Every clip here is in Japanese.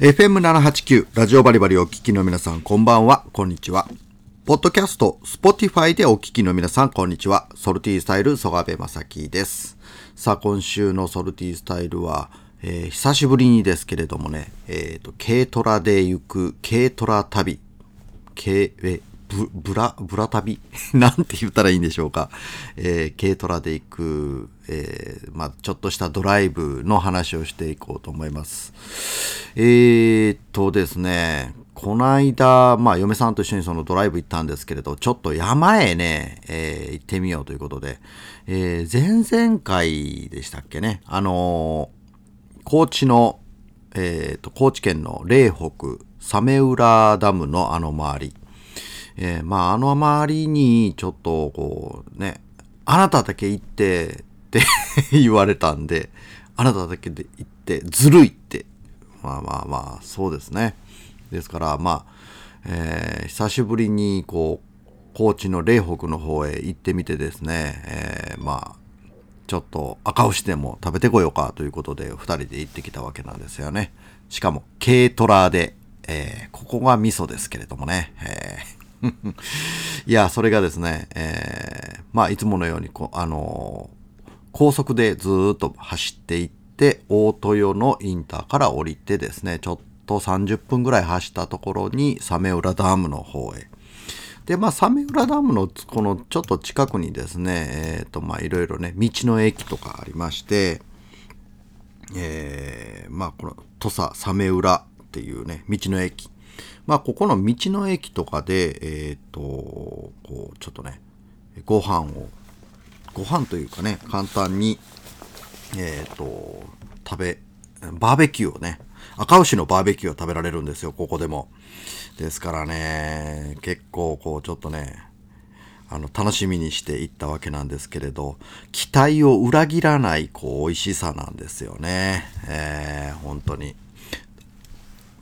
FM789 ラジオバリバリお聞きの皆さんこんばんは、こんにちは。ポッドキャスト、 Spotify でお聞きの皆さんこんにちは。 Salty Style、曽我部正樹です。さあ、今週の Salty Style は、えー久しぶりにですけれどもね、えっ、と、軽トラで行く軽トラ旅。軽、え、ブ、ブラ、ブラ旅？なんて言ったらいいんでしょうか。えー軽トラで行く、えーまあ、ちょっとしたドライブの話をしていこうと思います。えーっとですね、この間、まあ、嫁さんと一緒にそのドライブ行ったんですけれど、ちょっと山へね、えー行ってみようということで、えー前々回でしたっけね、あのー高知の、えー、と高知県の嶺北早明浦ダムのあの周り、えーまああの周りにちょっとこうねあなただけ行ってって 言われたんであなただけで行ってずるいってまあまあまあそうですねですからまあ、えー久しぶりにこう高知の嶺北の方へ行ってみてですね、えーまあちょっと赤牛でも食べてこようかということで、二人で行ってきたわけなんですよね。しかも、軽トラで、えーここが味噌ですけれどもね。えー いや、それがですね、えーまあ、いつものようにこ、あのー高速でずっと走っていって、大豊のインターから降りてですね、ちょっと30分ぐらい走ったところに、サメ浦ダムの方へ。で、まあ、サメ浦ダムのこのちょっと近くにですね、えっ、と、まあ、いろいろね、道の駅とかありまして、えーまあ、この土佐サメ浦っていうね、道の駅。まあ、ここの道の駅とかで、えっ、と、こう、ちょっとね、ご飯を、ご飯というかね、簡単に、えっ、と、食べ、バーベキューをね、赤牛のバーベキューを食べられるんですよ、ここでも。ですからね、結構こう、ちょっとね、あの、楽しみにしていったわけなんですけれど、期待を裏切らない、こう、美味しさなんですよね。えー、本当に。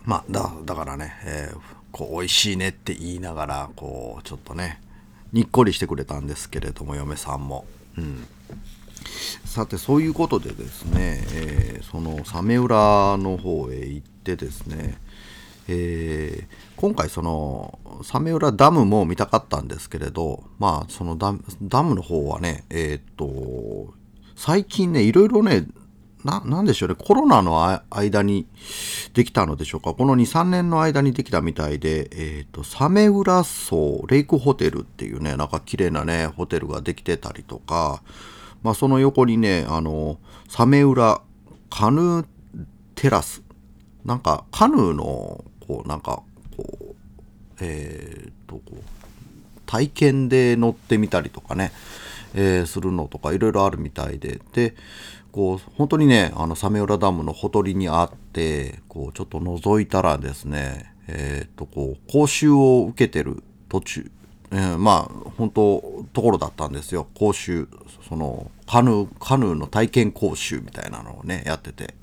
まあ、だ、だからね、えーこう、美味しいねって言いながら、こう、ちょっとね、にっこりしてくれたんですけれども、嫁さんも。うん。さてそういうことでですね、えーそのサメ浦の方へ行ってですね、えー今回そのサメ浦ダムも見たかったんですけれどまあそのダムダムの方はねえーっと最近ねいろいろねななんでしょうね。コロナの間にできたのでしょうか。この23年の間にできたみたいでえーとサメ浦荘レイクホテルっていうねなんか綺麗なねホテルができてたりとかまあ、その横にね、あの、サメ浦カヌーテラス。なんか、カヌーの、こう、なんか、こう、えーと、こう、体験で乗ってみたりとかね、えーするのとかいろいろあるみたいで、で、こう、本当にね、あの、サメ浦ダムのほとりにあって、こう、ちょっと覗いたらですね、えーっと、こう、講習を受けてる途中、えーまあ本当ところだったんですよ。講習そのカヌーカヌーの体験講習みたいなのをねやってて。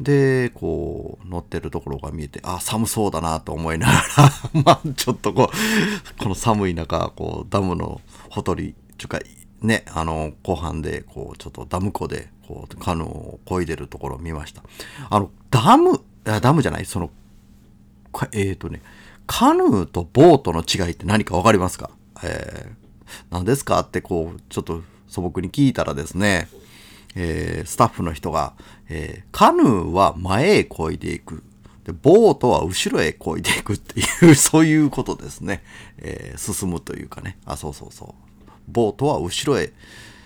でこう乗ってるところが見えてあ寒そうだなと思いながら まあちょっとこうこの寒い中こうダムのほとりちゅうかねあの後半でこうちょっとダム湖でこうカヌーを漕いでるところを見ましたあのダムあダムじゃないそのかえーとね、カヌーとボートの違いって何か分かりますか？えー何ですかってこう、ちょっと素朴に聞いたらですね、えースタッフの人が、えーカヌーは前へ漕いでいく。で、ボートは後ろへ漕いでいくっていう、そういうことですね。えー進むというかね。あ、そうそうそう。ボートは後ろへ、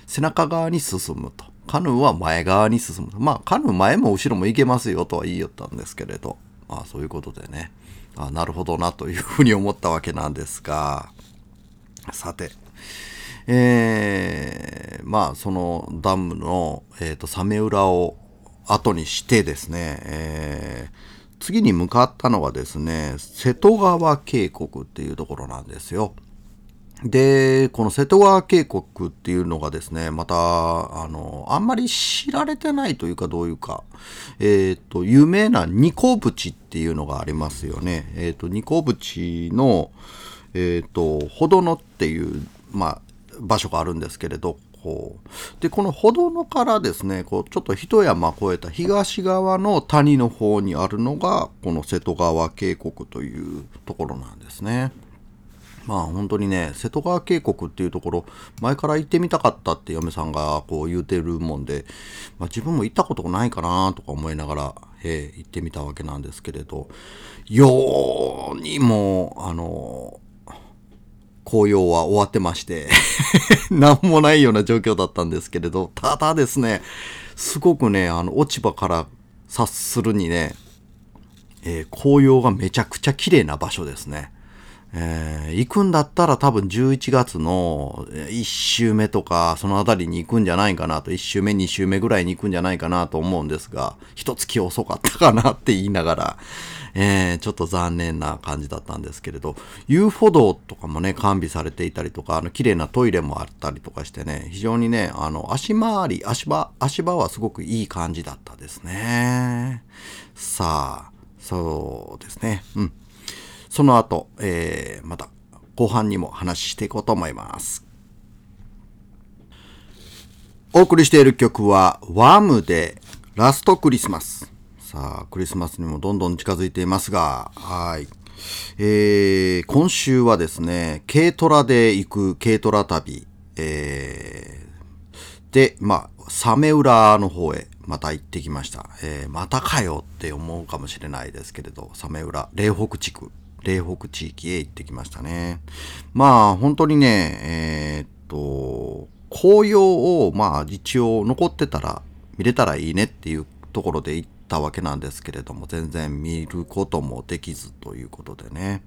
背中側に進むと。カヌーは前側に進む。まあ、カヌー前も後ろも行けますよとは言いよったんですけれど。まあ、そういうことでね。あなるほどなというふうに思ったわけなんですが。さて。えーまあ、そのダムの、えーと、サメ浦を後にしてですね、えー次に向かったのはですね、瀬戸川渓谷っていうところなんですよ。で、この瀬戸川渓谷っていうのがですね、また、あの、あんまり知られてないというかどういうか、えっ、と、有名なニコ淵っていうのがありますよね。えっ、と、ニコ淵の、えっ、と、ほどのっていう、まあ、場所があるんですけれど、こう。で、この歩道のからですね、こう、ちょっと一山越えた東側の谷の方にあるのが、この瀬戸川渓谷というところなんですね。まあ本当にね、瀬戸川渓谷っていうところ、前から行ってみたかったって嫁さんがこう言うてるもんで、まあ自分も行ったことないかなとか思いながら、えー、行ってみたわけなんですけれど、ようにも、あの、紅葉は終わってまして 何もないような状況だったんですけれど、ただですね、すごくね、あの、落ち葉から察するにね、えー、紅葉がめちゃくちゃ綺麗な場所ですね。えー、行くんだったら多分11月の1週目とか、そのあたりに行くんじゃないかなと、1週目、2週目ぐらいに行くんじゃないかなと思うんですが、一月遅かったかなって言いながら、えー、ちょっと残念な感じだったんですけれど、遊歩道とかもね、完備されていたりとか、あの、綺麗なトイレもあったりとかしてね、非常にね、あの、足回り、足場、足場はすごくいい感じだったですね。さあ、そうですね。うん。その後、えー、また後半にも話していこうと思います。お送りしている曲は、ワームでラストクリスマス。さあ、クリスマスにもどんどん近づいていますが、はい。えー、今週はですね、軽トラで行く軽トラ旅、えー、で、まあ、サメ浦の方へまた行ってきました。えー、またかよって思うかもしれないですけれど、サメ浦、霊北地区嶺北地域へ行ってきましたね。まあ、本当にね、えー、っと、紅葉を、まあ、一応残ってたら、見れたらいいねっていうところで行ったわけなんですけれども、全然見ることもできずということでね。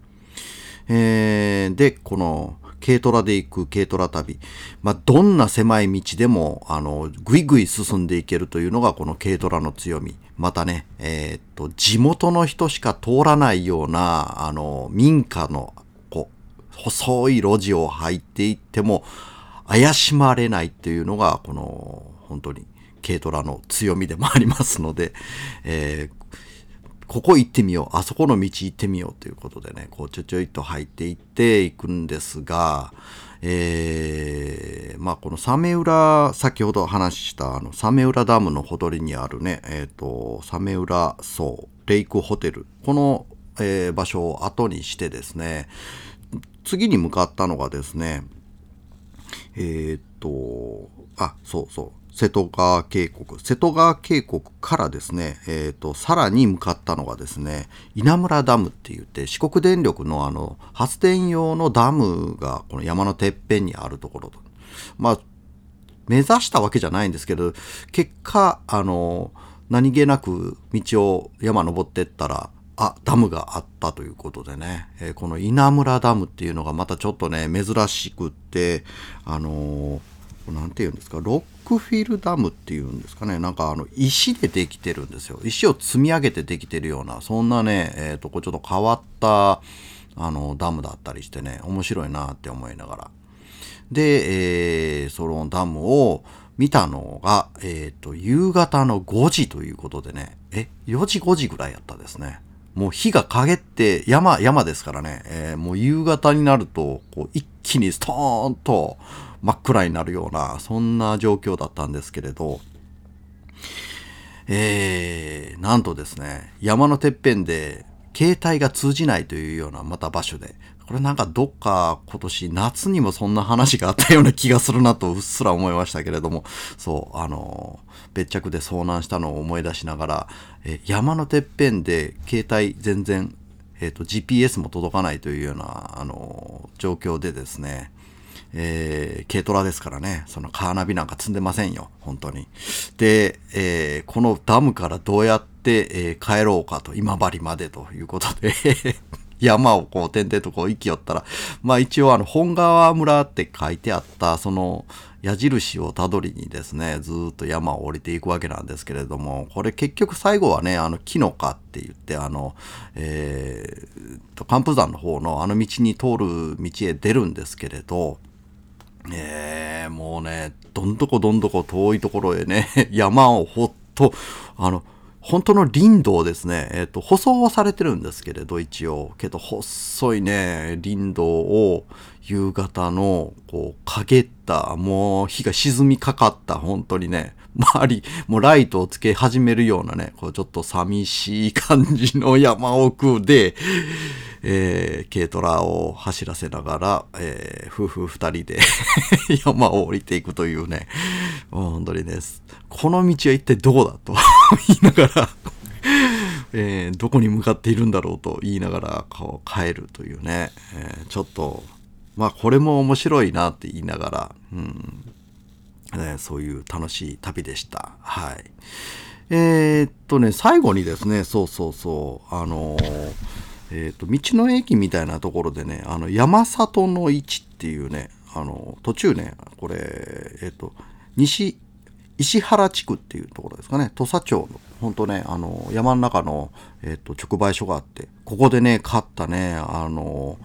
えー、で、この、軽トラで行く軽トラ旅。まあ、どんな狭い道でも、あの、ぐいぐい進んでいけるというのがこの軽トラの強み。またね、えー、っと、地元の人しか通らないような、あの、民家の、こう、細い路地を入っていっても、怪しまれないっていうのが、この、本当に、軽トラの強みでもありますので、えー、ここ行ってみよう、あそこの道行ってみようということでね、こうちょちょいと入っていっていくんですが、えー、まあこのサメ浦、先ほど話したあのサメ浦ダムのほとりにあるね、えっ、ー、と、サメ浦荘、レイクホテル、この、えー、場所を後にしてですね、次に向かったのがですね、えっ、ー、と、あ、そうそう、瀬戸川渓谷、瀬戸川渓谷からですね、えっ、ー、と、さらに向かったのがですね、稲村ダムって言って、四国電力のあの、発電用のダムがこの山のてっぺんにあるところと。まあ、目指したわけじゃないんですけど、結果、あの、何気なく道を山登ってったら、あ、ダムがあったということでね、えー、この稲村ダムっていうのがまたちょっとね、珍しくって、あのー、なんて言うんですか、ロックフィルダムっていうんですかね？なんかあの石でできてるんですよ。石を積み上げてできてるようなそんなねえ、ー、とこちょっと変わったあのダムだったりしてね面白いなって思いながら。で、えー、そのダムを見たのが、えっ、ー、と夕方の5時ということでね。え4時5時ぐらいやったですね。もう火が陰って山山ですからね、えー、もう夕方になるとこう一気にストーンと真っ暗になるような、そんな状況だったんですけれど、えー、なんとですね、山のてっぺんで携帯が通じないというようなまた場所で、これなんかどっか今年夏にもそんな話があったような気がするなとうっすら思いましたけれども、そう、あの、別着で遭難したのを思い出しながら、え山のてっぺんで携帯全然、えっ、ー、と GPS も届かないというような、あの、状況でですね、えー、軽トラですからね、そのカーナビなんか積んでませんよ、本当に。で、えー、このダムからどうやって、えー、帰ろうかと、今治までということで。山をこう点々とこう行きよったら、まあ一応あの本川村って書いてあったその矢印をたどりにですね、ずっと山を降りていくわけなんですけれども、これ結局最後はね、あの木の花って言って、あの、えー、寒風山の方のあの道に通る道へ出るんですけれど、えー、もうね、どんどこどんどこ遠いところへね、山をほっと、あの、本当の林道ですね。えっ、と、舗装はされてるんですけれど、一応。けど、細いね、林道を夕方の、こう、陰った、もう日が沈みかかった、本当にね、周り、もうライトをつけ始めるようなね、こうちょっと寂しい感じの山奥で、えー、軽トラを走らせながら、えー、夫婦二人で 山を降りていくというね、本当にでね、この道は一体どこだと言いながら えー、どこに向かっているんだろうと言いながらこう帰るというね、えー、ちょっと、まあこれも面白いなって言いながら、うんね、そういう楽しい旅でした。はい。えー、っとね、最後にですね、そうそうそう、あのー、えー、っと、道の駅みたいなところでね、あの、山里の市っていうね、あの、途中ね、これ、えっと、西、石原地区っていうところですかね、土佐町の、ほんとね、あの、山の中の、えっと、直売所があって、ここでね、買ったね、あの、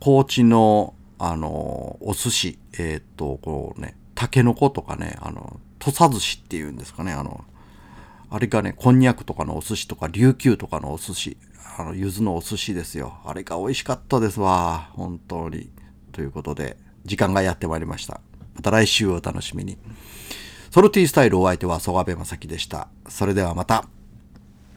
高知の、あの、お寿司、えっと、こうね、タケノコとかね、あの、土佐寿司っていうんですかね、あの、あれがね、こんにゃくとかのお寿司とか、琉球とかのお寿司、あの、柚子のお寿司ですよ。あれが美味しかったですわ。本当に。ということで、時間がやってまいりました。また来週をお楽しみに。ソルティースタイルお相手は曽我部正樹でした。それではまた。